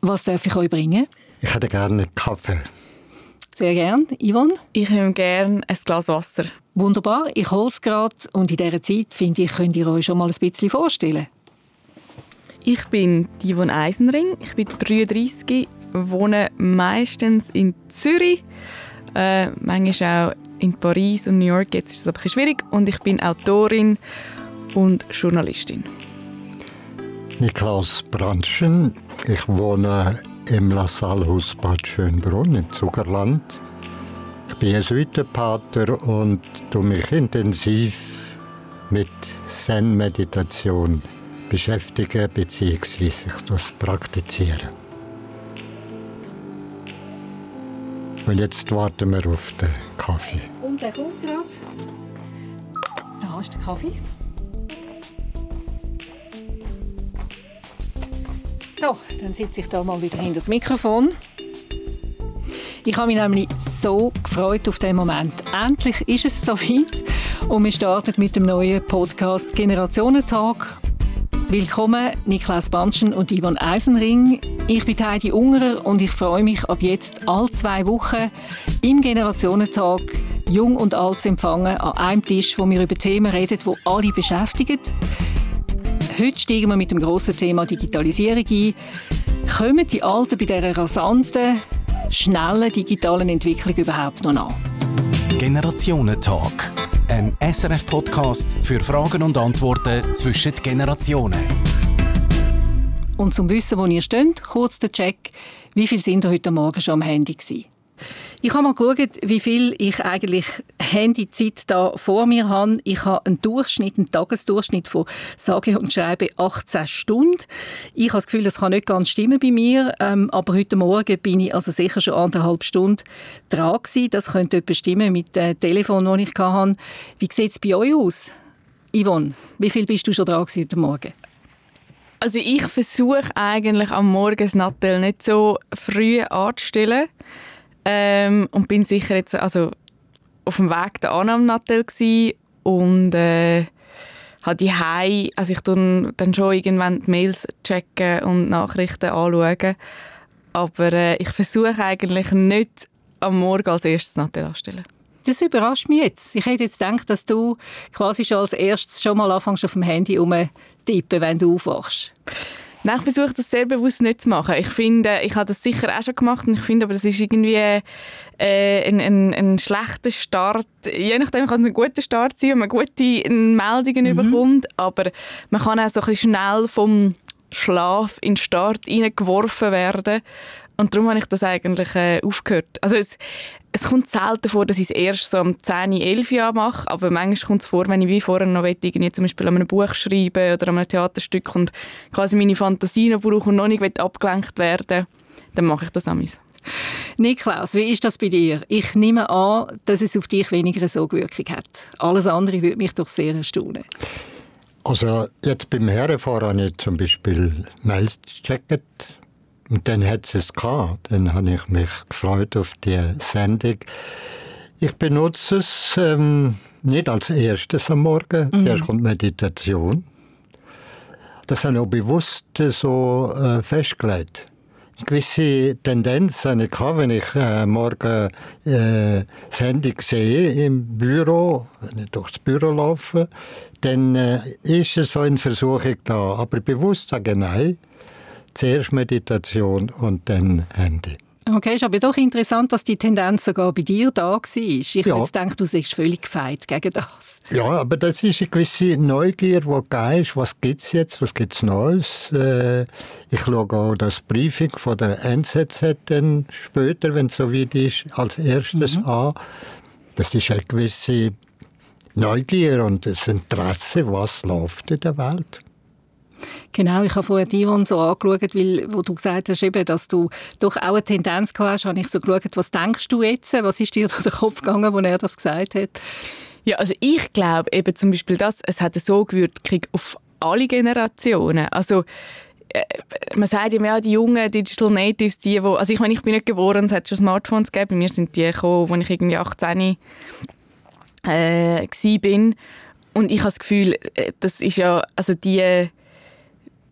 Was darf ich euch bringen? Ich hätte gerne einen Kaffee. Sehr gern. Yvonne? Ich nehme gerne ein Glas Wasser. Wunderbar. Ich hole es gerade. Und in dieser Zeit, finde ich, könnt ihr euch schon mal ein bisschen vorstellen. Ich bin Yvonne Eisenring. Ich bin 33, wohne meistens in Zürich. Äh, manchmal auch in Paris und New York. Jetzt ist es aber ein bisschen schwierig. Und ich bin Autorin und Journalistin. Niklaus Brandschen. Ich wohne im LaSalle-Haus Bad Schönbrunn im Zuckerland. Ich bin Jesuitenpater und tue mich intensiv mit Zen-Meditation beschäftigen bzw. ich praktizieren. Und jetzt warten wir auf den Kaffee. Und der kommt gerade. Da ist der Kaffee. So, dann sitze ich da mal wieder hinter das Mikrofon. Ich habe mich nämlich so gefreut auf den Moment. Endlich ist es soweit und wir starten mit dem neuen Podcast Generationentag. Willkommen Niklas Banschen und Ivan Eisenring. Ich bin Heidi Ungerer und ich freue mich ab jetzt alle zwei Wochen im Generationentag Jung und Alt zu empfangen an einem Tisch, wo wir über Themen reden, die alle beschäftigen. Heute steigen wir mit dem grossen Thema Digitalisierung ein. Kommen die Alten bei dieser rasanten, schnellen digitalen Entwicklung überhaupt noch nach? Generationentalk. Ein SRF-Podcast für Fragen und Antworten zwischen Generationen. Und zum Wissen, wo ihr steht, kurz der Check. Wie viel sind ihr heute Morgen schon am Handy gewesen? Ich habe mal geschaut, wie viel ich eigentlich Handyzeit da vor mir habe. Ich habe einen Durchschnitt, einen Tagesdurchschnitt von sage und schreibe 18 Stunden. Ich habe das Gefühl, das kann nicht ganz stimmen bei mir, ähm, aber heute Morgen bin ich also sicher schon anderthalb Stunden dran gewesen. Das könnte bestimmen mit dem Telefon, das ich hatte. Wie sieht es bei euch aus? Yvonne, wie viel bist du schon dran heute Morgen? Also ich versuche eigentlich am Morgen das Nattel nicht so früh anzustellen. Ähm, und bin sicher jetzt also auf dem Weg der am Nattel und äh, habe die Hei, also ich tue dann schon irgendwann die Mails checken und Nachrichten anschauen, aber äh, ich versuche eigentlich nicht am Morgen als erstes Nattel anstellen. Das überrascht mich jetzt. Ich hätte jetzt gedacht, dass du quasi schon als erstes schon mal anfängst auf dem Handy tippen, wenn du aufwachst. Nein, ich versuche das sehr bewusst nicht zu machen. Ich finde, ich habe das sicher auch schon gemacht und ich finde, aber das ist irgendwie äh, ein, ein, ein schlechter Start. Je nachdem kann es ein guter Start sein, wenn man gute Meldungen mhm. bekommt, aber man kann auch so ein bisschen schnell vom Schlaf in den Start hineingeworfen werden und darum habe ich das eigentlich äh, aufgehört. Also es, es kommt selten vor, dass ich es erst so um 10, 11 Jahre mache, aber manchmal kommt es vor, wenn ich wie vorher noch will, irgendwie zum Beispiel an einem Buch schreiben oder an einem Theaterstück und quasi meine Fantasie noch brauche und noch nicht abgelenkt werden dann mache ich das amigs. Niklaus, wie ist das bei dir? Ich nehme an, dass es auf dich weniger eine Sogwirkung hat. Alles andere würde mich doch sehr erstaunen. Also jetzt beim Herrenfahren habe ich zum Beispiel Mails gecheckt, und dann hat es gehabt. Dann habe ich mich gefreut auf die Sendung. Ich benutze es ähm, nicht als erstes am Morgen. Mhm. Zuerst kommt Meditation. Das habe ich auch bewusst so äh, festgelegt. Eine gewisse Tendenz habe ich gehabt, wenn ich äh, morgen äh, Sendung sehe im Büro, wenn ich durchs Büro laufe, dann äh, ist es so eine Versuchung da. Aber bewusst sage ich nein Zuerst Meditation und dann Handy. Okay, ist aber doch interessant, dass die Tendenz sogar bei dir da war. Ich ja. jetzt denke, du seist völlig gefeit gegen das. Ja, aber das ist eine gewisse Neugier, die da ist. Was gibt es jetzt? Was gibt es Neues? Äh, ich schaue auch das Briefing von der NZZ dann später, wenn es so weit ist, als erstes mhm. an. Das ist eine gewisse Neugier und das Interesse, was läuft in der Welt. Genau, ich habe vorher Dion so angeschaut, weil wo du gesagt hast, eben, dass du doch auch eine Tendenz gehabt hast, habe ich so geschaut, was denkst du jetzt? Was ist dir durch den Kopf gegangen, als er das gesagt hat? Ja, also ich glaube eben zum Beispiel das, es hat eine Sogwirkung auf alle Generationen. Also äh, man sagt ja, die jungen Digital Natives, die, wo, also ich meine, ich bin nicht geboren, es hat schon Smartphones gegeben, mir sind die gekommen, als ich irgendwie 18 äh, war. Und ich habe das Gefühl, äh, das ist ja, also die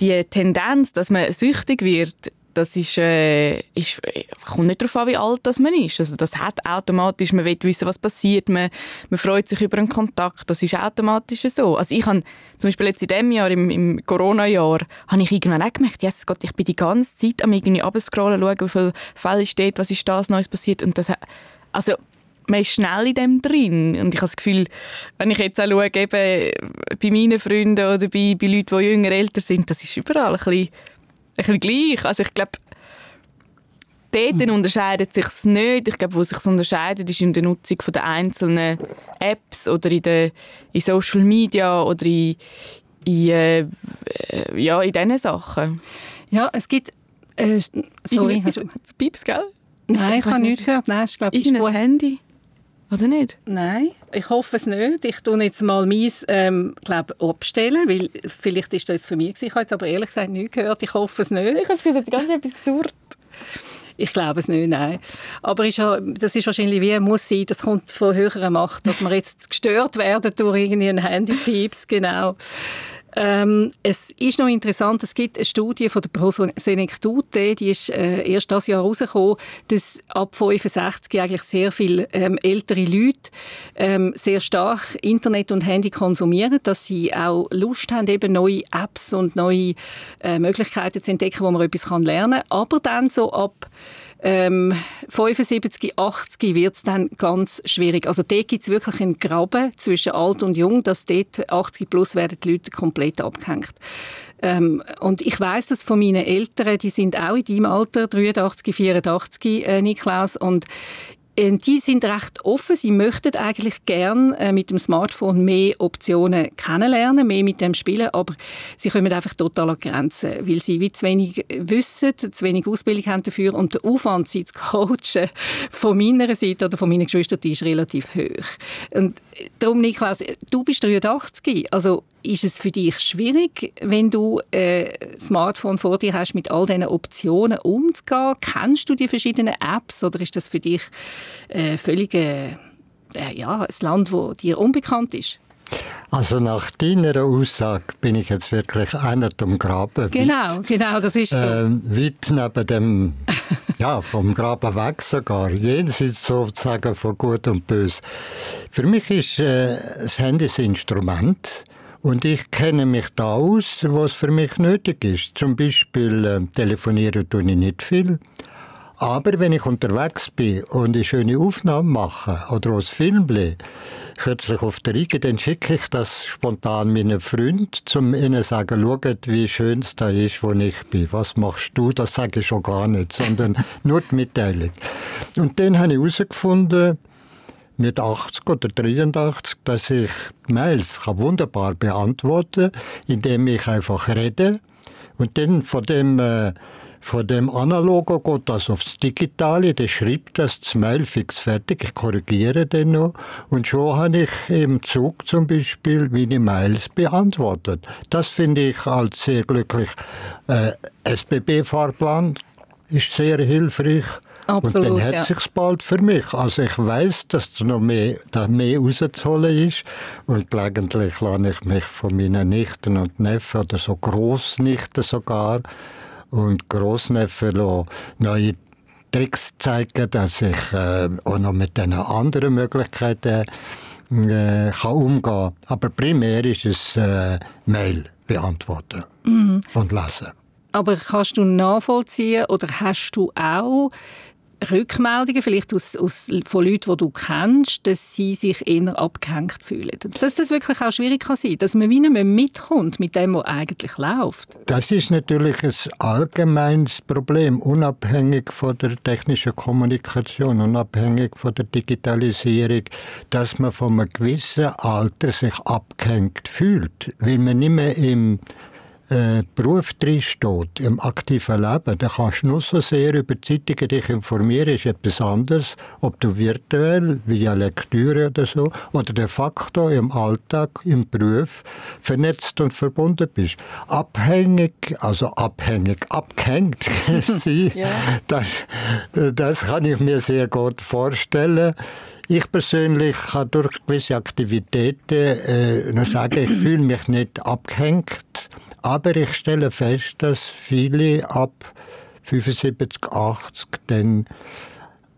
die Tendenz, dass man süchtig wird, das ist, äh, ist, kommt nicht darauf an, wie alt das man ist. Also das hat automatisch, man will wissen, was passiert, man, man freut sich über einen Kontakt, das ist automatisch so. Also ich habe zum Beispiel jetzt in diesem Jahr, im, im Corona-Jahr, habe ich irgendwann auch gemerkt, yes, Gott, ich bin die ganze Zeit am irgendwie abscrollen, schauen, wie viele Fälle steht, was ist das Neues passiert und das, also man ist schnell in dem drin. Und ich habe das Gefühl, wenn ich jetzt auch schaue, eben bei meinen Freunden oder bei, bei Leuten, die jünger, älter sind, das ist überall ein bisschen, ein bisschen gleich. Also ich glaube, dort hm. unterscheidet sich es nicht. Ich glaube, wo sich unterscheidet, ist in der Nutzung der einzelnen Apps oder in, der, in Social Media oder in, in, äh, ja, in diesen Sachen. Ja, es gibt... Äh, sorry. Hast du Pieps, gell? Nein, ich, ich habe nichts gehört. Nein, ich glaube, Irgendein Handy. Oder nicht? Nein, ich hoffe es nicht. Ich tue jetzt mal meins ähm, glaub, abstellen, weil vielleicht ist das für mich gewesen. Ich habe jetzt aber ehrlich gesagt nichts gehört. Ich hoffe es nicht. Ich habe es ganz etwas gesurrt. Ich glaube es nicht, nein. Aber ist ja, das ist wahrscheinlich wie muss sein, das kommt von höherer Macht, dass wir jetzt gestört werden durch irgendwie ein Handypieps, genau. Ähm, es ist noch interessant, es gibt eine Studie von der Prosenektute, die ist äh, erst das Jahr herausgekommen, dass ab 65 eigentlich sehr viele ähm, ältere Leute ähm, sehr stark Internet und Handy konsumieren, dass sie auch Lust haben, eben neue Apps und neue äh, Möglichkeiten zu entdecken, wo man etwas lernen kann. Aber dann so ab ähm, 75, 80 wird es dann ganz schwierig. Also dort gibt es wirklich einen Graben zwischen alt und jung, dass dort 80 plus werden die Leute komplett abgehängt. Ähm, und ich weiß das von meinen Eltern, die sind auch in deinem Alter, 83, 84, äh, Niklaus, und die sind recht offen. Sie möchten eigentlich gern äh, mit dem Smartphone mehr Optionen kennenlernen, mehr mit dem spielen, aber sie kommen einfach total an Grenzen, weil sie wie zu wenig wissen, zu wenig Ausbildung haben dafür und der Aufwand, sie zu coachen, von meiner Seite oder von meinen Geschwistern, ist relativ hoch. Und äh, darum, Niklas, du bist 83, also ist es für dich schwierig, wenn du ein Smartphone vor dir hast, mit all diesen Optionen umzugehen? Kennst du die verschiedenen Apps oder ist das für dich äh, völlig äh, ja, ein Land, das dir unbekannt ist? Also nach deiner Aussage bin ich jetzt wirklich einer am Graben. Genau, weit, genau, das ist so. Äh, weit neben dem, ja, vom Graben weg sogar, jenseits sozusagen von Gut und Böse. Für mich ist äh, das Handy ein Instrument und ich kenne mich da aus, was für mich nötig ist. Zum Beispiel äh, telefonieren tue ich nicht viel. Aber wenn ich unterwegs bin und eine schöne Aufnahme mache oder aus Film kürzlich auf der Riege, dann schicke ich das spontan meinen Freunden, um ihnen zu sagen, schaut, wie schön es da ist, wo ich bin. Was machst du? Das sage ich schon gar nicht, sondern nur die Mitteilung. Und dann habe ich herausgefunden, mit 80 oder 83, dass ich Mails kann wunderbar beantworten kann, indem ich einfach rede. Und dann von dem äh, von dem Analogen geht das aufs Digitale, der schreibt das Mail fix fertig, ich korrigiere den noch und schon habe ich im Zug zum Beispiel meine Mails beantwortet. Das finde ich als sehr glücklich. Äh, SBB-Fahrplan ist sehr hilfreich. Absolut, und dann hat ja. sich's bald für mich. Also ich weiß, dass da noch mehr, da mehr rauszuholen ist und gelegentlich lasse ich mich von meinen Nichten und Neffen oder so Großnichten sogar und Großneffe neue Tricks zeigen, dass ich äh, auch noch mit den anderen Möglichkeiten äh, kann umgehen kann. Aber primär ist es äh, Mail beantworten mhm. und lesen. Aber kannst du nachvollziehen oder hast du auch Rückmeldungen, vielleicht aus, aus, von Leuten, die du kennst, dass sie sich eher abgehängt fühlen. Dass das wirklich auch schwierig kann sein dass man wie nicht mehr mitkommt mit dem, was eigentlich läuft. Das ist natürlich ein allgemeines Problem, unabhängig von der technischen Kommunikation, unabhängig von der Digitalisierung, dass man von einem gewissen Alter sich abgehängt fühlt, weil man nicht mehr im äh, Beruf drinsteht, im aktiven Leben, dann kannst du nur so sehr über Zeitungen dich informieren, ist etwas anderes, ob du virtuell, via Lektüre oder so, oder de facto im Alltag, im Beruf vernetzt und verbunden bist. Abhängig, also abhängig, abgehängt sein, ja. das, das kann ich mir sehr gut vorstellen. Ich persönlich kann durch gewisse Aktivitäten äh, nur sagen, ich fühle mich nicht abgehängt aber ich stelle fest, dass viele ab 75, 80 dann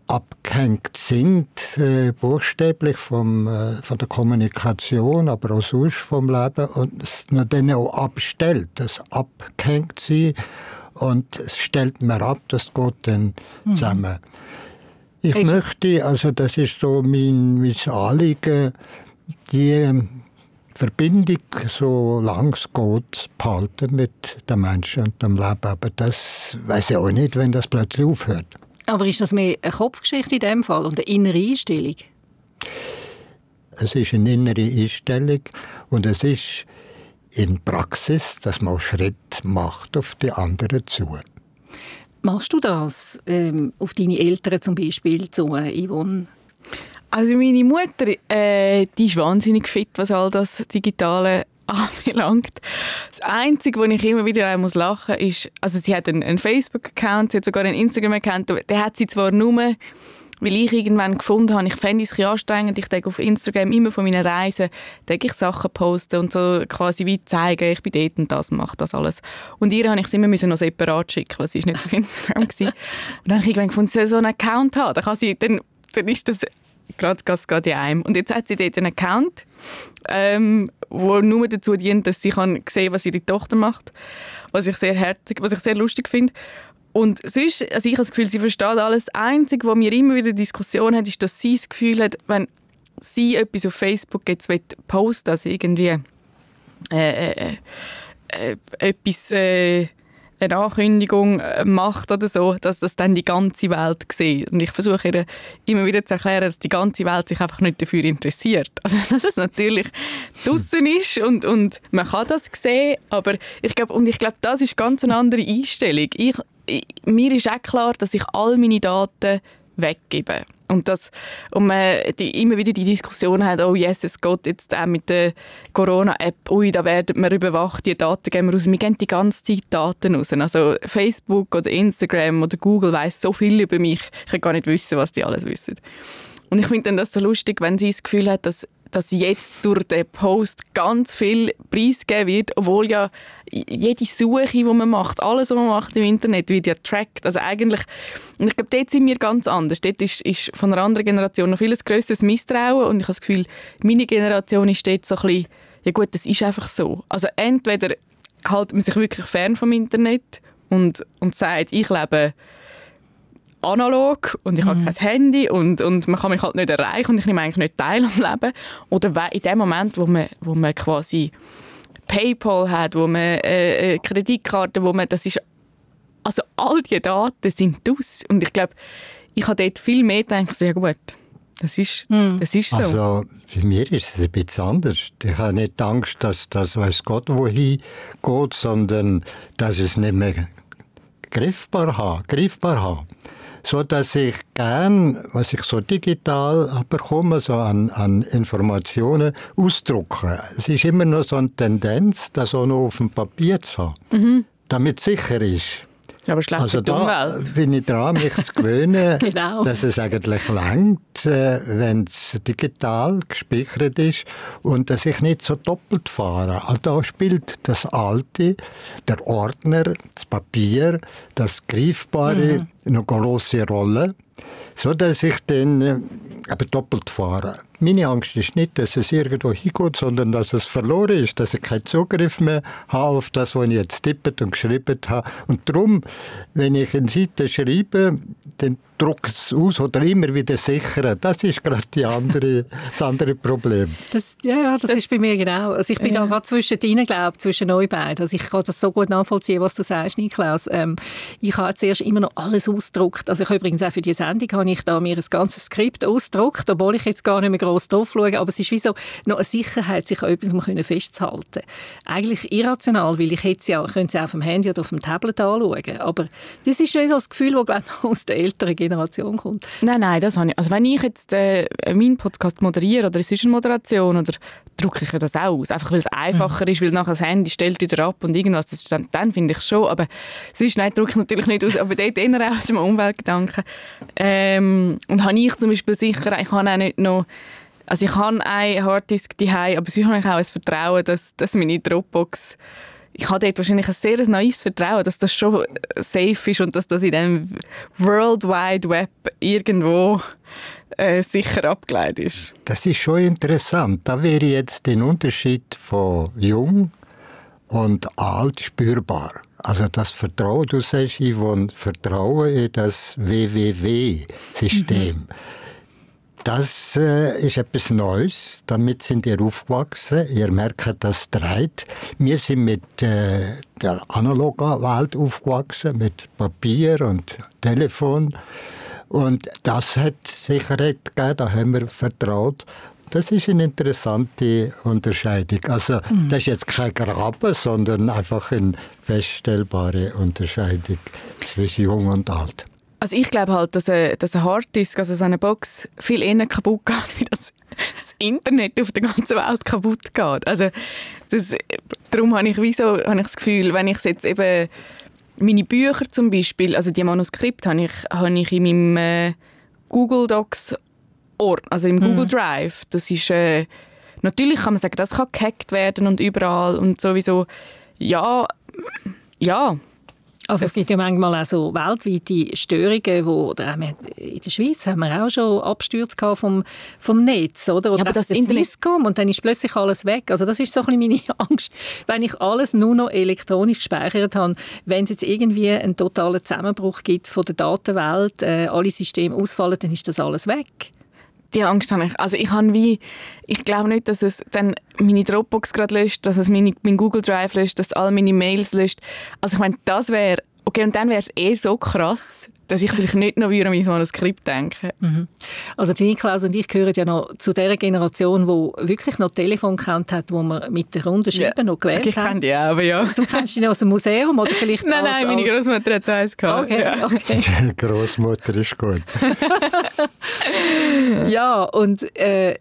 abgehängt sind, äh, buchstäblich vom, äh, von der Kommunikation, aber auch sonst vom Leben und es dann auch abstellt, das abgehängt sie und es stellt mir ab, das geht dann mhm. zusammen. Ich Echt? möchte, also das ist so mein, mein Anliegen, die Verbindung, so lang es geht, behalten mit den Menschen und dem Leben. Aber das weiß ich auch nicht, wenn das plötzlich aufhört. Aber ist das mehr eine Kopfgeschichte in dem Fall und eine innere Einstellung? Es ist eine innere Einstellung und es ist in Praxis, dass man Schritt macht auf die anderen zu. Machst du das ähm, auf deine Eltern zum Beispiel zu, Yvonne? Also meine Mutter, äh, die ist wahnsinnig fit, was all das Digitale anbelangt. Das Einzige, wo ich immer wieder lachen muss, ist, also sie hat einen, einen Facebook-Account, sie hat sogar einen Instagram-Account, der hat sie zwar nur, weil ich irgendwann gefunden habe, ich fände es ein anstrengend, ich denke auf Instagram immer von meinen Reisen, denke ich Sachen posten und so quasi wie zeigen, ich bin dort und das und mache das alles. Und ihr habe ich es immer müssen noch separat schicken, weil sie ist nicht auf Instagram war. Und dann habe ich irgendwann gefunden, sie soll so einen Account haben, dann, kann sie, dann, dann ist das gerade, gerade in einem. Und jetzt hat sie dort einen Account, ähm, wo nur dazu dient, dass sie kann sehen was ihre Tochter macht, was ich sehr herzig, was ich sehr lustig finde. Und sonst, also ich habe das Gefühl, sie versteht alles. Das Einzige, was mir immer wieder Diskussion hat, ist, dass sie das Gefühl hat, wenn sie etwas auf Facebook jetzt posten also irgendwie äh, äh, äh, etwas äh, eine Ankündigung äh, macht oder so, dass das dann die ganze Welt sieht. Und ich versuche ihr immer wieder zu erklären, dass die ganze Welt sich einfach nicht dafür interessiert. Also dass es natürlich draußen ist und, und man kann das sehen, aber ich glaube, und ich glaube, das ist ganz eine andere Einstellung. Ich, ich, mir ist auch klar, dass ich all meine Daten weggebe. Und, das, und man die, immer wieder die Diskussion hat, oh yes, es geht jetzt auch mit der Corona-App, ui, da werden wir überwacht, die Daten geben wir raus. Wir geben die ganze Zeit Daten raus. Also Facebook oder Instagram oder Google weiß so viel über mich, ich kann gar nicht wissen, was die alles wissen. Und ich finde dann das so lustig, wenn sie das Gefühl hat, dass dass jetzt durch den Post ganz viel preisgegeben wird, obwohl ja jede Suche, die man macht, alles, was man macht im Internet, wird ja tracked. Also eigentlich, ich glaube, dort sind wir ganz anders. Dort ist, ist von einer anderen Generation noch vieles grösseres Misstrauen und ich habe das Gefühl, meine Generation ist dort so ein bisschen, ja gut, das ist einfach so. Also entweder hält man sich wirklich fern vom Internet und, und sagt, ich lebe analog und ich mhm. habe kein Handy und, und man kann mich halt nicht erreichen und ich nehme eigentlich nicht teil am Leben. Oder in dem Moment, wo man, wo man quasi Paypal hat, wo man äh, äh Kreditkarte, wo man, das ist, also all diese Daten sind aus und ich glaube, ich habe dort viel mehr gedacht, sehr gut, das ist, mhm. das ist so. Also für mich ist es ein bisschen anders. Ich habe nicht Angst, dass das weiß Gott wohin geht, sondern dass es nicht mehr griffbar habe, griffbar habe so dass ich gern, was ich so digital bekomme, so an, an Informationen ausdrucke. Es ist immer noch so eine Tendenz, das auch noch auf dem Papier zu haben, mhm. damit es sicher ist. Aber schlecht also da Umwelt. bin ich dran, mich zu gewöhnen, genau. dass es eigentlich langt, äh, wenn es digital gespeichert ist und dass ich nicht so doppelt fahre. Also da spielt das Alte, der Ordner, das Papier, das Greifbare mhm. Eine große Rolle, so dass ich dann äh, aber doppelt fahre. Meine Angst ist nicht, dass es irgendwo hingeht, sondern dass es verloren ist, dass ich keinen Zugriff mehr habe auf das, was ich jetzt tippet und geschrieben habe. Und darum, wenn ich eine Seite schreibe, dann druckt es aus oder immer wieder sichern. Das ist gerade die andere, das andere Problem. Das, ja, ja, das, das, ist bei mir genau. Also ich bin ja. da gerade zwischen ihnen, glaube zwischen euch beiden. Also ich kann das so gut nachvollziehen, was du sagst, Niklaus. Ähm, ich habe zuerst immer noch alles ausgedruckt. Also ich habe übrigens auch für die Sendung habe ich da mir ein ganzes Skript ausgedruckt, obwohl ich jetzt gar nicht mehr groß drauf schaue. Aber es ist wie so noch eine Sicherheit, sich an etwas festzuhalten. Eigentlich irrational, weil ich hätte ja, könnte es auf dem Handy oder auf dem Tablet anschauen. Aber das ist schon so das Gefühl, das glaube ich, aus der älteren Generation kommt. Nein, nein, das habe ich. Also wenn ich jetzt äh, meinen Podcast moderiere oder es ist eine Moderation, oder drucke ich das auch aus. Einfach weil es einfacher mhm. ist, weil nachher das Handy stellt wieder ab und irgendwas. Das dann, dann finde ich schon. Aber sonst nein, drucke ich natürlich nicht aus. Aber dort eher aus dem Umweltgedanken. Ähm, und habe ich zum Beispiel sicher, ich habe auch nicht noch also ich habe einen Harddisk daheim, aber sonst habe ich auch ein Vertrauen, dass, dass meine Dropbox ich habe dort wahrscheinlich ein sehr naives Vertrauen, dass das schon safe ist und dass das in dem World Wide Web irgendwo äh, sicher abgeleitet ist. Das ist schon interessant. Da wäre jetzt der Unterschied von jung und alt spürbar. Also das Vertrauen, du sagst, Yvonne, Vertrauen in das WWW-System. Mhm. Das äh, ist etwas Neues. Damit sind ihr aufgewachsen. Ihr merkt, das dreht. Wir sind mit äh, der analogen Welt aufgewachsen, mit Papier und Telefon. Und das hat Sicherheit gegeben, da haben wir vertraut. Das ist eine interessante Unterscheidung. Also mhm. das ist jetzt kein Graben, sondern einfach eine feststellbare Unterscheidung zwischen Jung und Alt. Also ich glaube halt, dass ein, dass ein Harddisk, also so eine Box, viel eher kaputt geht, wie das, das Internet auf der ganzen Welt kaputt geht. Also das, darum habe ich, wieso, habe ich das Gefühl, wenn ich jetzt eben meine Bücher zum Beispiel, also die Manuskripte habe ich, habe ich in meinem äh, Google Docs Ort, also im mhm. Google Drive. Das ist äh, natürlich kann man sagen, das kann gehackt werden und überall und sowieso ja, ja, also es, es gibt ja manchmal auch so weltweite Störungen, wo oder in der Schweiz haben wir auch schon Abstürze vom, vom Netz, oder? oder ja, aber das, Swisscom und dann ist plötzlich alles weg. Also das ist so ein bisschen meine Angst, wenn ich alles nur noch elektronisch gespeichert habe, wenn es jetzt irgendwie einen totalen Zusammenbruch gibt von der Datenwelt, äh, alle Systeme ausfallen, dann ist das alles weg die Angst habe ich. Also ich habe wie, ich glaube nicht, dass es dann meine Dropbox gerade löscht, dass es meine, mein Google Drive löscht, dass all meine Mails löscht. Also ich meine, das wäre, okay, und dann wäre es eh so krass, dass ich vielleicht nicht noch an mein Manuskript denke. Mhm. Also die Niklaus und ich gehören ja noch zu der Generation, die wirklich noch Telefon kennt hat, wo man mit der Runde schreiben ja. noch gewählt hat. Ich kenne die auch, aber ja. Du kennst die aus dem Museum oder vielleicht Nein, als, nein, meine Großmutter hat eins gehabt. Okay, ja. okay. Die Großmutter ist gut. ja, und äh,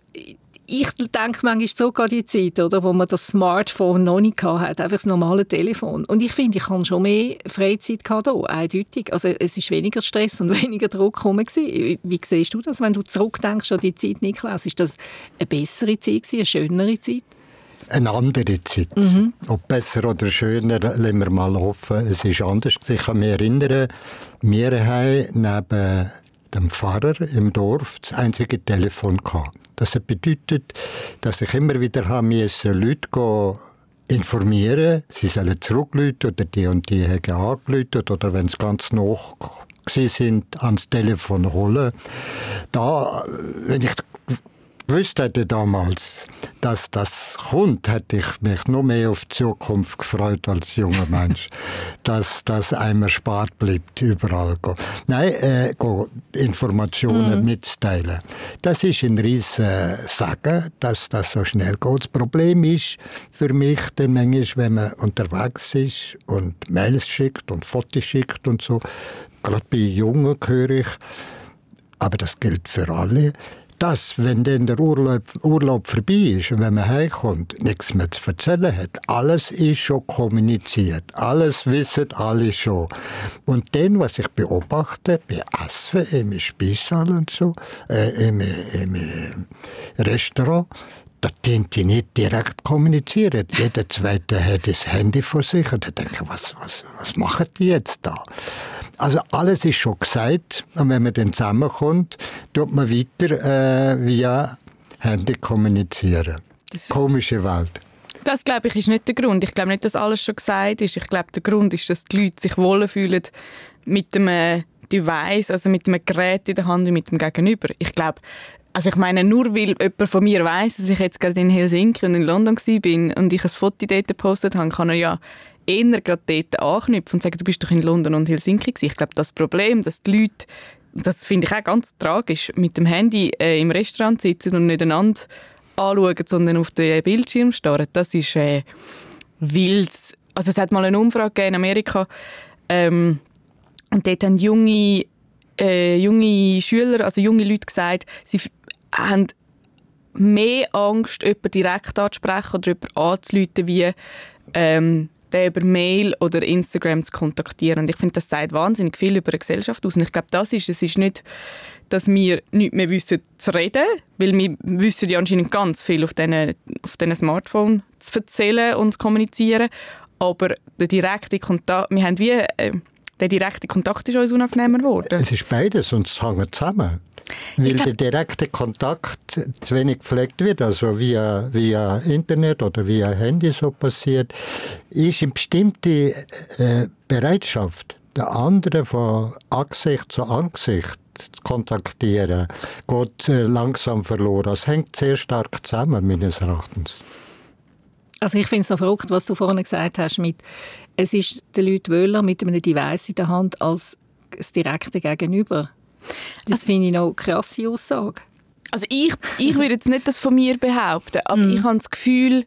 ich denke manchmal zurück an die Zeit, oder, wo man das Smartphone noch nicht hatte, einfach das normale Telefon. Und ich finde, ich habe schon mehr Freizeit gehabt hier, eindeutig. Also es ist weniger Stress und weniger Druck rum. Wie siehst du das, wenn du zurückdenkst an die Zeit, Niklas? Ist das eine bessere Zeit, eine schönere Zeit? Eine andere Zeit. Mhm. Ob besser oder schöner, lassen wir mal offen. Es ist anders. Ich kann mich erinnern, wir haben neben dem Pfarrer im Dorf das einzige Telefon gehabt. Das bedeutet, dass ich immer wieder haben Leute informieren, sie sollen zurückrufen oder die und die haben angerufen oder wenn es ganz noch sind, ans Telefon holen. Da, wenn ich gewusst hätte damals, dass das kommt, hätte ich mich noch mehr auf die Zukunft gefreut als junger Mensch, dass das einmal spart bleibt, überall go. Nein, äh, go Informationen mhm. mitzuteilen. Das ist ein riesen Sagen, dass das so schnell geht. Das Problem ist für mich dann manchmal, wenn man unterwegs ist und Mails schickt und Fotos schickt und so, gerade bei Jungen höre ich, aber das gilt für alle, dass, wenn dann der Urlaub, Urlaub vorbei ist und wenn man heimkommt, nichts mehr zu erzählen hat. Alles ist schon kommuniziert. Alles wissen alle schon. Und dann, was ich beobachte, bei Essen, im Speissaal und so, äh, im, im Restaurant, da dient die nicht direkt kommunizieren. Jeder Zweite hat das Handy vor sich und denkt, was, was, was machen die jetzt da? Also alles ist schon gesagt und wenn man dann zusammenkommt, tut man weiter äh, via Handy kommunizieren. Das Komische Welt. Das glaube ich ist nicht der Grund. Ich glaube nicht, dass alles schon gesagt ist. Ich glaube, der Grund ist, dass die Leute sich wohlfühlen mit einem Device, also mit einem Gerät in der Hand und mit dem Gegenüber. Ich glaube, also ich meine, nur weil jemand von mir weiß, dass ich jetzt gerade in Helsinki und in London war und ich ein Foto dort gepostet habe, kann er ja eher gerade dort anknüpfen und sagen, du bist doch in London und Helsinki gewesen. Ich glaube, das Problem, dass die Leute, das finde ich auch ganz tragisch, mit dem Handy äh, im Restaurant sitzen und nicht einander anschauen, sondern auf den Bildschirm starren, das ist äh, wild. Also es hat mal eine Umfrage in Amerika ähm, und dort haben junge, äh, junge Schüler, also junge Leute gesagt, sie haben mehr Angst, jemanden direkt anzusprechen oder jemanden anzuleiten, wie ähm, den über Mail oder Instagram zu kontaktieren. Und ich finde, das sagt wahnsinnig viel über eine Gesellschaft aus. Und ich glaube, das ist, es ist nicht, dass wir nicht mehr wissen zu reden, weil wir wissen ja anscheinend ganz viel auf diesen, auf diesen Smartphone zu erzählen und zu kommunizieren. aber der direkte Kontakt, wir haben wie, äh, der direkte Kontakt ist uns unangenehmer geworden. Es ist beides und es hängt zusammen. Weil glaub- der direkte Kontakt zu wenig gepflegt wird, also via, via Internet oder via Handy so passiert, ist eine bestimmte äh, Bereitschaft, der andere von Angesicht zu Angesicht zu kontaktieren, geht äh, langsam verloren. Es hängt sehr stark zusammen, meines Erachtens. Also ich finde es noch verrückt, was du vorhin gesagt hast, mit, es ist den Leuten wohler mit einem Device in der Hand als das direkte Gegenüber. Das finde ich noch eine krasse Aussage. Also ich, ich würde jetzt nicht das von mir behaupten, aber ich habe das Gefühl,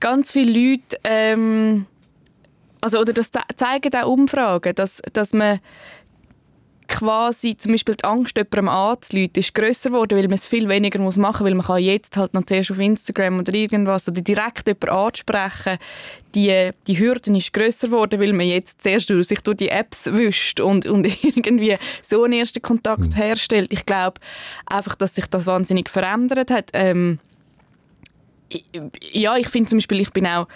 ganz viele Leute, ähm, also oder das ze- zeigen auch Umfragen, dass, dass man quasi zum Beispiel die Angst, jemandem anzuleiten, ist grösser geworden, weil man es viel weniger muss machen muss, weil man kann jetzt halt noch zuerst auf Instagram oder irgendwas oder direkt jemanden ansprechen. Die, die Hürde ist grösser geworden, weil man jetzt zuerst durch sich durch die Apps wischt und, und irgendwie so einen ersten Kontakt herstellt. Ich glaube einfach, dass sich das wahnsinnig verändert hat. Ähm, ja, ich finde zum Beispiel, ich bin auch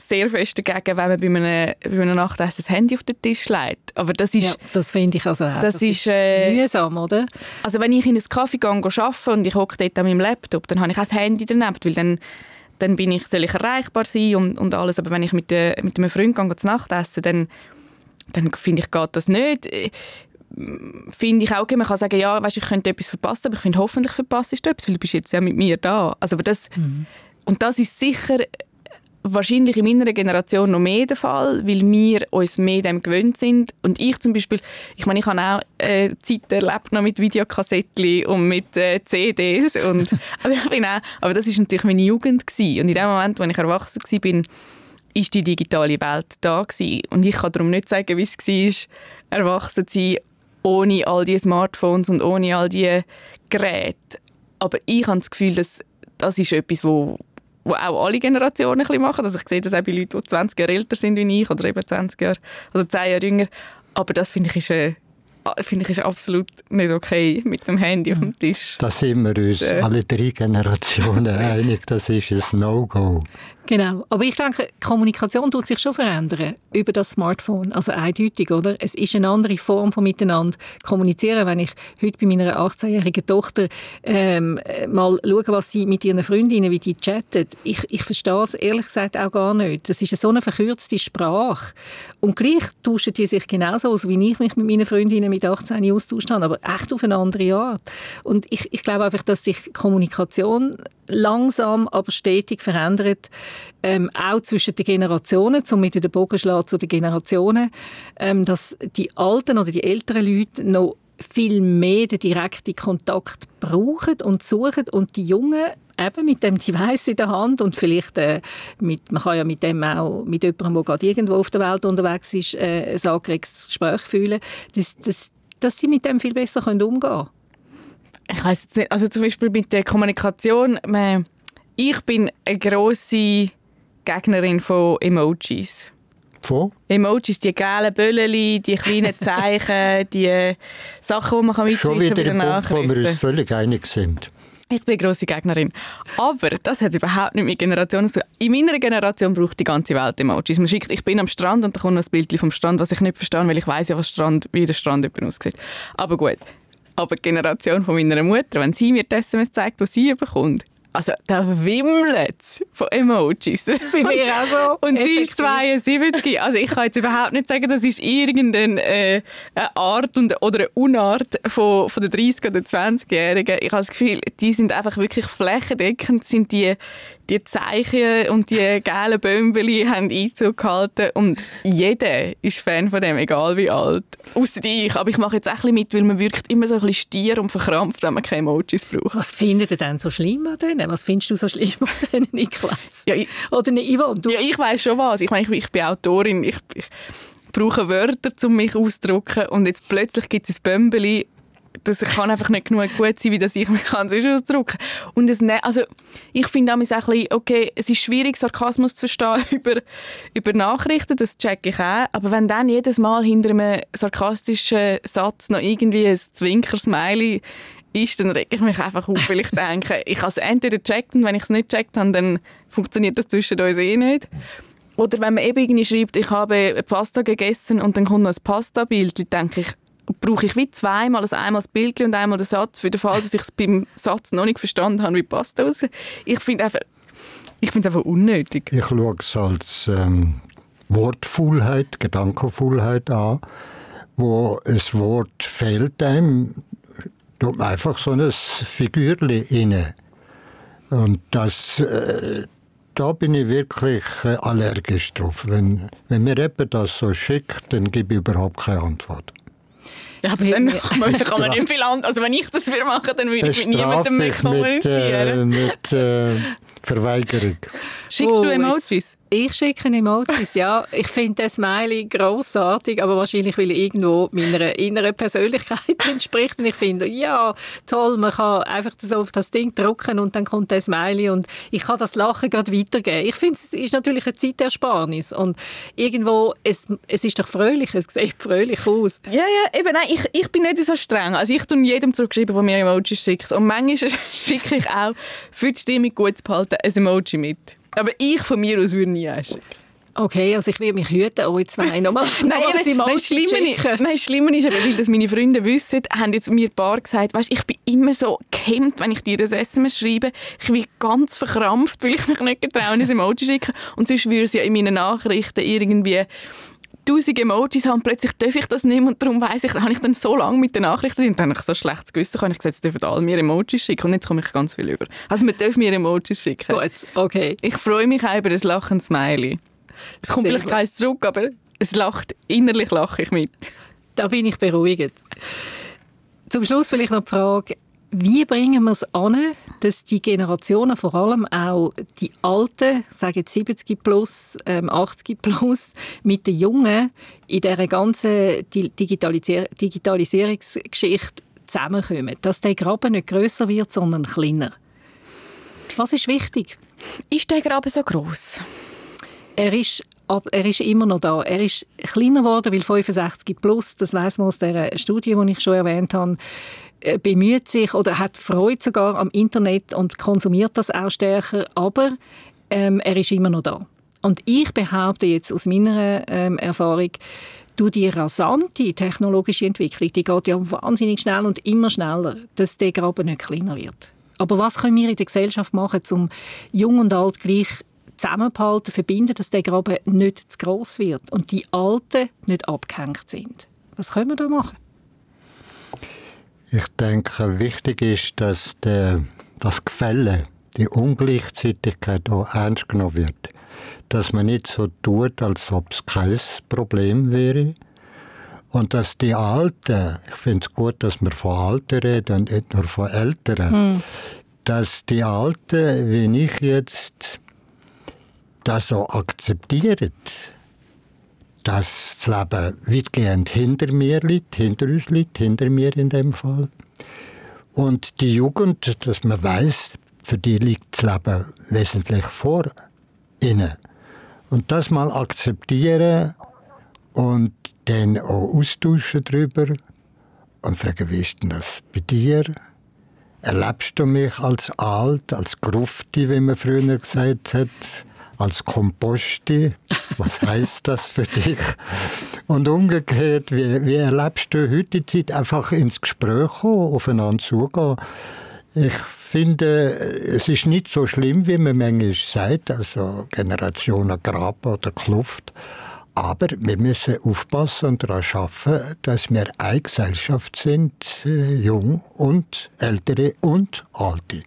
sehr fest dagegen, wenn man bei einem, bei einem Nachtessen das Handy auf den Tisch legt. Aber das ist, Ja, das finde ich also auch. Das ist, äh, mühsam, oder? also wenn ich in einen Kaffee gehe, arbeiten und ich hocke dort an meinem Laptop, dann habe ich auch das Handy daneben, weil dann, dann bin ich, soll ich erreichbar sein und, und alles. Aber wenn ich mit, äh, mit einem Freund gehe, zu Nacht essen, dann, dann finde ich, geht das nicht. Äh, finde ich auch, okay, man kann sagen, ja, weißt, ich könnte etwas verpassen, aber ich finde, hoffentlich verpasst du etwas, weil du bist jetzt ja mit mir da. Also, aber das, Und das ist sicher wahrscheinlich in meiner Generation noch mehr der Fall, weil wir uns mehr dem gewöhnt sind. Und ich zum Beispiel, ich meine, ich habe auch äh, Zeit erlebt noch mit Videokassettchen und mit äh, CDs und also ich bin auch, aber das ist natürlich meine Jugend gewesen. und in dem Moment, wo ich erwachsen war, bin, ist die digitale Welt da gewesen. und ich kann darum nicht sagen, wie es war, erwachsen zu sein ohne all die Smartphones und ohne all die Geräte. Aber ich habe das Gefühl, dass das ist etwas, wo wo auch alle Generationen ein bisschen machen. Also ich sehe das auch bei Leuten, die 20 Jahre älter sind wie ich oder eben 20 Jahre oder 10 Jahre jünger. Aber das finde ich ist, äh, finde ich ist absolut nicht okay mit dem Handy auf dem Tisch. Da sind wir uns Äh. alle drei Generationen einig, das ist ein No-Go. Genau. Aber ich denke, Kommunikation tut sich schon verändern über das Smartphone. Also eindeutig, oder? Es ist eine andere Form von miteinander kommunizieren. Wenn ich heute bei meiner 18-jährigen Tochter ähm, äh, mal schaue, was sie mit ihren Freundinnen, wie die chatten, ich, ich verstehe es ehrlich gesagt auch gar nicht. Das ist so eine verkürzte Sprache. Und gleich tauschen die sich genauso aus, wie ich mich mit meinen Freundinnen mit 18 austauscht habe, aber echt auf eine andere Art. Und ich, ich glaube einfach, dass sich Kommunikation langsam, aber stetig verändert, ähm, auch zwischen den Generationen, um mit den Bogen schlagen zu den Generationen, ähm, dass die alten oder die älteren Leute noch viel mehr den direkten Kontakt brauchen und suchen und die Jungen eben mit dem Device in der Hand und vielleicht äh, mit, man kann ja mit dem auch mit jemandem, der gerade irgendwo auf der Welt unterwegs ist, äh, ein angeregtes Gespräch fühlen, dass, dass, dass sie mit dem viel besser können umgehen können. Ich weiß jetzt nicht, also zum Beispiel mit der Kommunikation, man, ich bin eine grosse Gegnerin von Emojis. Von? Emojis, die gelben Bölleli, die kleinen Zeichen, die Sachen, die man kann Schon wieder ein Punkt, wo wir uns völlig einig sind. Ich bin eine grosse Gegnerin. Aber das hat überhaupt nicht mit Generationen zu tun. In meiner Generation braucht die ganze Welt Emojis. Man schickt, ich bin am Strand und da kommt ein Bild vom Strand, was ich nicht verstehe, weil ich weiß ja, was Strand, wie der Strand jemand aussieht. Aber gut. Aber die Generation von meiner Mutter, wenn sie mir die SMS zeigt, was sie bekommt, also da wimmelt von Emojis. Bei mir auch so. Und sie ist Effektiv. 72. Also ich kann jetzt überhaupt nicht sagen, das ist irgendeine äh, Art und, oder eine Unart von, von den 30- oder 20-Jährigen. Ich habe das Gefühl, die sind einfach wirklich flächendeckend, sind die, die Zeichen und die gelben Bömbeli haben Einzug gehalten und jeder ist Fan von dem, egal wie alt. Ausser ich, aber ich mache jetzt auch ein bisschen mit, weil man wirkt immer so ein bisschen stier und verkrampft, wenn man keine Emojis braucht. Was findet ihr denn so schlimm an denen? Was findest du so schlimm an denen, Niklas? Ja, ich- Oder nicht, Yvonne? Du, Ja, ich weiß schon was. Ich meine, ich, ich bin Autorin. Ich, ich brauche Wörter, um mich auszudrücken. Und jetzt plötzlich gibt es ein Bömbeli. Das kann einfach nicht genug gut sein, wie dass ich mich kann sonst ausdrücken Und es ne also ich finde auch ein bisschen, okay, es ist schwierig, Sarkasmus zu verstehen über, über Nachrichten, das check ich auch. Aber wenn dann jedes Mal hinter einem sarkastischen Satz noch irgendwie ein Zwinker-Smiley ist, dann reg ich mich einfach auf, weil ich denke, ich habe es entweder gecheckt und wenn ich es nicht gecheckt habe, dann funktioniert das zwischen uns eh nicht. Oder wenn man eben irgendwie schreibt, ich habe Pasta gegessen und dann kommt noch ein Pasta-Bild, denke ich, brauche ich wie zweimal, also einmal das Bild und einmal den Satz, für den Fall, dass ich es beim Satz noch nicht verstanden habe, wie Pasta aussieht. Ich finde es einfach unnötig. Ich schaue es als ähm, Wortfullheit, Gedankenfullheit an, wo ein Wort fehlt einem, tut man einfach so ein Figürchen rein. Und das, äh, da bin ich wirklich äh, allergisch drauf. Wenn, wenn mir jemand das so schickt, dann gebe ich überhaupt keine Antwort. Ja, aber dann kann man, kann man nicht viel an. Also wenn ich das für mache, dann würde ich mit niemandem mehr kommunizieren. Mit, äh, mit äh, Verweigerung. Schickst oh, du Emojis? Ich schicke Emojis, ja. Ich finde das Smiley grossartig, aber wahrscheinlich, weil er irgendwo meiner inneren Persönlichkeit entspricht. Und ich finde, ja, toll, man kann einfach so auf das Ding drücken und dann kommt der Smiley und ich kann das Lachen gerade weitergeben. Ich finde, es ist natürlich eine Zeitersparnis und irgendwo, es, es ist doch fröhlich, es sieht fröhlich aus. Ja, ja, eben, nein, ich, ich bin nicht so streng. Also ich tue jedem zurückschreiben, der mir Emojis schickt. Und manchmal schicke ich auch, für die Stimmung gut zu behalten, ein Emoji mit. Aber ich von mir aus würde nie einschicken. Okay, also ich will mich hüten, euch zwei nochmal nein, nein, nein, schlimmer ist, nein, schlimmer ist, weil das meine Freunde wissen, haben jetzt mir ein paar gesagt, weißt, ich bin immer so gehemmt, wenn ich dir das SMS schreibe. Ich bin ganz verkrampft, weil ich mich nicht getraue, ein Emoji schicken. Und sonst würde es ja in meinen Nachrichten irgendwie tausend Emojis haben, plötzlich darf ich das nicht und darum weiss ich, habe ich dann so lange mit den Nachrichten und dann habe ich so schlechtes Gewissen, habe ich gesagt, jetzt dürfen alle mir Emojis schicken und jetzt komme ich ganz viel über. Also man darf mir Emojis schicken. Gut, okay. Ich freue mich auch über ein lachendes Smiley. Es kommt Sehr vielleicht keins zurück, aber es lacht, innerlich lache ich mit. Da bin ich beruhigt. Zum Schluss vielleicht noch die Frage, wie bringen wir es an, dass die Generationen, vor allem auch die Alten, sagen 70 plus, 80 ähm, plus, mit den Jungen in dieser ganzen Digitalisierungsgeschichte zusammenkommen? Dass der Graben nicht größer wird, sondern kleiner. Was ist wichtig? Ist der Graben so groß? Er ist er ist immer noch da. Er ist kleiner geworden, weil 65 plus, das weiß man aus der Studie, die ich schon erwähnt habe, bemüht sich oder hat Freude sogar am Internet und konsumiert das auch stärker, aber ähm, er ist immer noch da. Und ich behaupte jetzt aus meiner ähm, Erfahrung, durch die rasante technologische Entwicklung, die geht ja wahnsinnig schnell und immer schneller, dass der Graben nicht kleiner wird. Aber was können wir in der Gesellschaft machen, um Jung und Alt gleich zusammenzuhalten, verbinden, dass der Graben nicht zu gross wird und die Alten nicht abgehängt sind? Was können wir da machen? Ich denke, wichtig ist, dass der, das Gefälle, die Ungleichzeitigkeit auch ernst genommen wird. Dass man nicht so tut, als ob es kein Problem wäre. Und dass die Alten, ich finde es gut, dass wir von Alten reden und nicht nur von Älteren, mm. dass die Alten, wie ich jetzt, das so akzeptieren dass das Leben weitgehend hinter mir liegt, hinter uns liegt, hinter mir in dem Fall. Und die Jugend, dass man weiß, für die liegt das Leben wesentlich vor ihnen. Und das mal akzeptieren und dann auch austauschen darüber und fragen, wie ist denn das bei dir? Erlebst du mich als alt, als Grufti, wie man früher gesagt hat? Als Komposti. Was heißt das für dich? Und umgekehrt, wie, wie erlebst du heute die Zeit? Einfach ins Gespräch kommen, aufeinander zugehen. Ich finde, es ist nicht so schlimm, wie man manchmal sagt, also Generationen Graben oder Kluft. Aber wir müssen aufpassen und daran arbeiten, dass wir eine Gesellschaft sind, äh, jung und ältere und alte.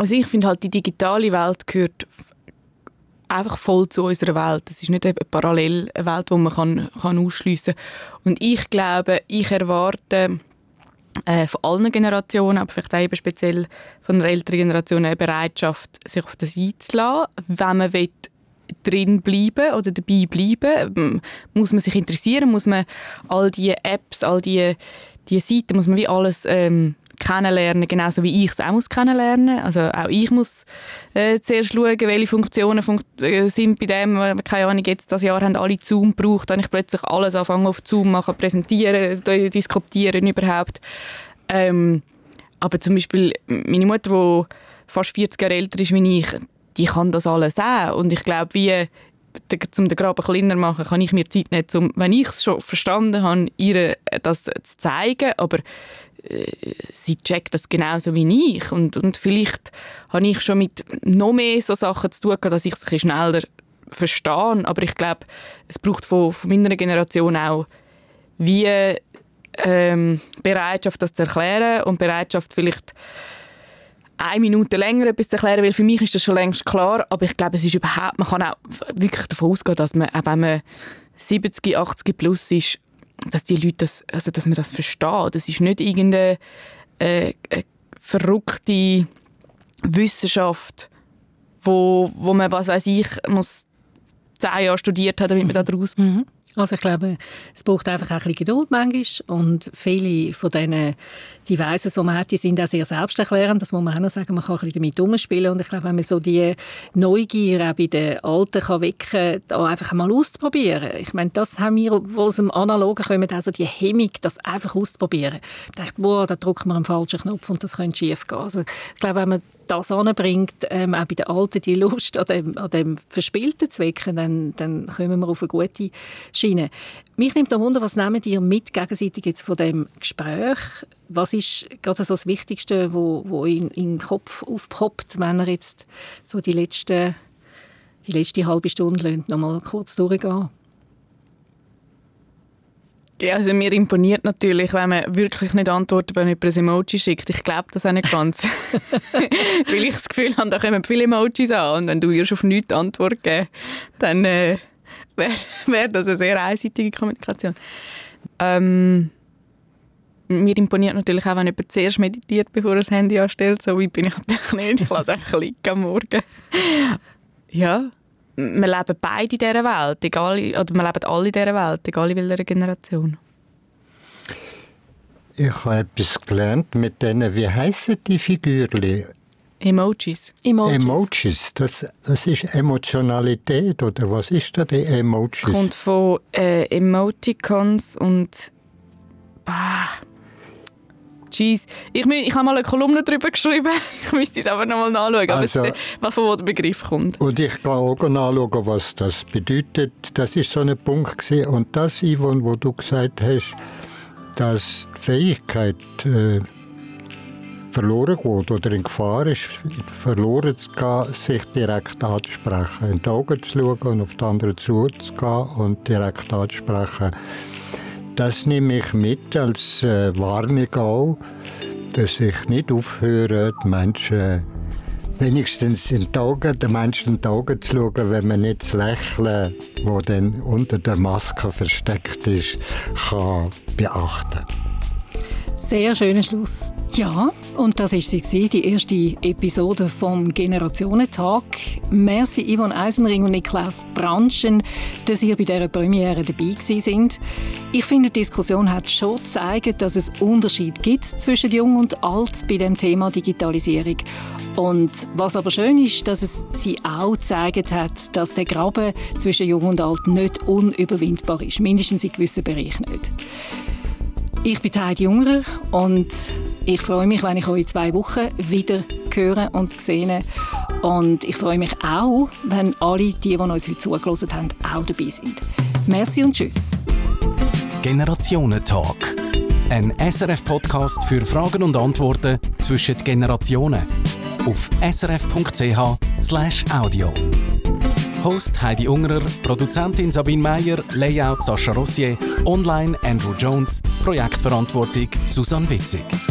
Also ich finde halt, die digitale Welt gehört einfach voll zu unserer Welt. Es ist nicht eine parallele Welt, die man kann, kann ausschliessen kann. Und ich glaube, ich erwarte äh, von allen Generationen, aber vielleicht auch eben speziell von der älteren Generation, eine Bereitschaft, sich auf das einzulassen, wenn man will, drin bleiben oder dabei bleiben, ähm, muss man sich interessieren, muss man all die Apps, all die, die Seiten, muss man wie alles ähm, kennenlernen, genauso wie ich es auch muss kennenlernen. Also auch ich muss äh, zuerst schauen, welche Funktionen funkt äh, sind bei dem, keine Ahnung, jetzt das Jahr haben alle Zoom gebraucht, dann ich plötzlich alles anfangen auf Zoom machen, präsentieren, diskutieren überhaupt. Ähm, aber zum Beispiel meine Mutter, die fast 40 Jahre älter ist wie ich, die kann das alles auch. Und ich glaube, wie um den Graben kleiner zu machen, kann ich mir Zeit nicht, um, wenn ich es schon verstanden habe, ihr das zu zeigen, aber äh, sie checkt das genauso wie ich. Und, und vielleicht habe ich schon mit noch mehr so Sachen zu tun, dass ich es schneller verstehe, aber ich glaube, es braucht von, von meiner Generation auch wie ähm, Bereitschaft, das zu erklären und Bereitschaft vielleicht eine Minute länger etwas zu erklären, weil für mich ist das schon längst klar, aber ich glaube, es ist überhaupt, man kann auch wirklich davon ausgehen, dass man, auch wenn man 70, 80 plus ist, dass die Leute das, also dass man das versteht. Das ist nicht irgendeine äh, verrückte Wissenschaft, wo, wo man, was weiß ich, muss zehn Jahre studiert hat, damit man da draus mhm. Also ich glaube, es braucht einfach ein bisschen Geduld manchmal und viele von diesen Devices, die man hat, die sind auch sehr selbsterklärend, das muss man auch noch sagen, man kann ein bisschen damit umspielen und ich glaube, wenn man so die Neugier auch bei den Alten kann wecken kann, da einfach mal auszuprobieren. Ich meine, das haben wir, wo aus dem Analogen kommen, also die Hemmung, das einfach auszuprobieren. Ich dachte, boah, da drückt man einen falschen Knopf und das könnte schief gehen. Also ich glaube, wenn man das anbringt, ähm, auch bei den Alten die Lust an dem, an dem Verspielten zu wecken, dann, dann kommen wir auf eine gute Schiene. Mich nimmt noch Wunder, was nehmt ihr mit gegenseitig jetzt von dem Gespräch? Was ist gerade so das Wichtigste, wo, wo in, in Kopf aufpoppt, wenn er jetzt so die letzte, die letzte halbe Stunde noch mal kurz durchgehen? Ja, also mir imponiert natürlich, wenn man wirklich nicht antwortet, wenn jemand ein Emoji schickt. Ich glaube das auch nicht ganz. Weil ich das Gefühl habe, da kommen viele Emojis an und wenn du auf nichts Antwort geben dann äh, wäre wär das eine sehr einseitige Kommunikation. Ähm, mir imponiert natürlich auch, wenn jemand zuerst meditiert, bevor er das Handy anstellt. So weit bin ich natürlich nicht. Ich lasse einfach liegen am Morgen. Ja, wir leben beide in dieser Welt, egal, oder wir leben alle in dieser Welt, egal in welcher Generation. Ich habe etwas gelernt mit denen, wie heißen die Figürchen? Emojis. Emojis. Emojis. Das, das ist Emotionalität, oder was ist da die Emojis? Es kommt von äh, Emoticons und... Bah, Jeez. Ich, ich habe mal eine Kolumne darüber geschrieben. Ich müsste es aber noch mal nachschauen, also, aber von wo der Begriff kommt. Und ich kann auch nachschauen, was das bedeutet. Das ist so ein Punkt gewesen. Und das, Yvonne, wo du gesagt hast, dass die Fähigkeit äh, verloren geht oder in Gefahr ist, verloren zu gehen, sich direkt anzusprechen, in die Augen zu schauen und auf die anderen zuzugehen und direkt anzusprechen das nehme ich mit als äh, Warnung auch, dass ich nicht aufhöre, die Menschen wenigstens in die Augen, den Menschen in die Augen zu schauen, wenn man nicht das Lächeln, das dann unter der Maske versteckt ist, kann beachten Sehr schöner Schluss. Ja, und das war sie, die erste Episode vom Generationentag. Merci Yvonne Eisenring und Niklas Branschen, dass ihr bei dieser Premiere dabei sind. Ich finde, die Diskussion hat schon gezeigt, dass es Unterschied gibt zwischen Jung und Alt bei dem Thema Digitalisierung. Und was aber schön ist, dass es sie auch gezeigt hat, dass der Graben zwischen Jung und Alt nicht unüberwindbar ist, mindestens in gewissen Bereichen nicht. Ich bin Heidi Junger und ich freue mich, wenn ich euch in zwei Wochen wieder höre und sehe. Und ich freue mich auch, wenn alle, die, die uns heute zugelassen haben, auch dabei sind. Merci und tschüss. Generationentalk. Ein SRF-Podcast für Fragen und Antworten zwischen Generationen. Auf srf.ch/audio. Host Heidi Ungerer, Produzentin Sabine Meyer, Layout Sascha Rossier, Online Andrew Jones, Projektverantwortung Susanne Witzig.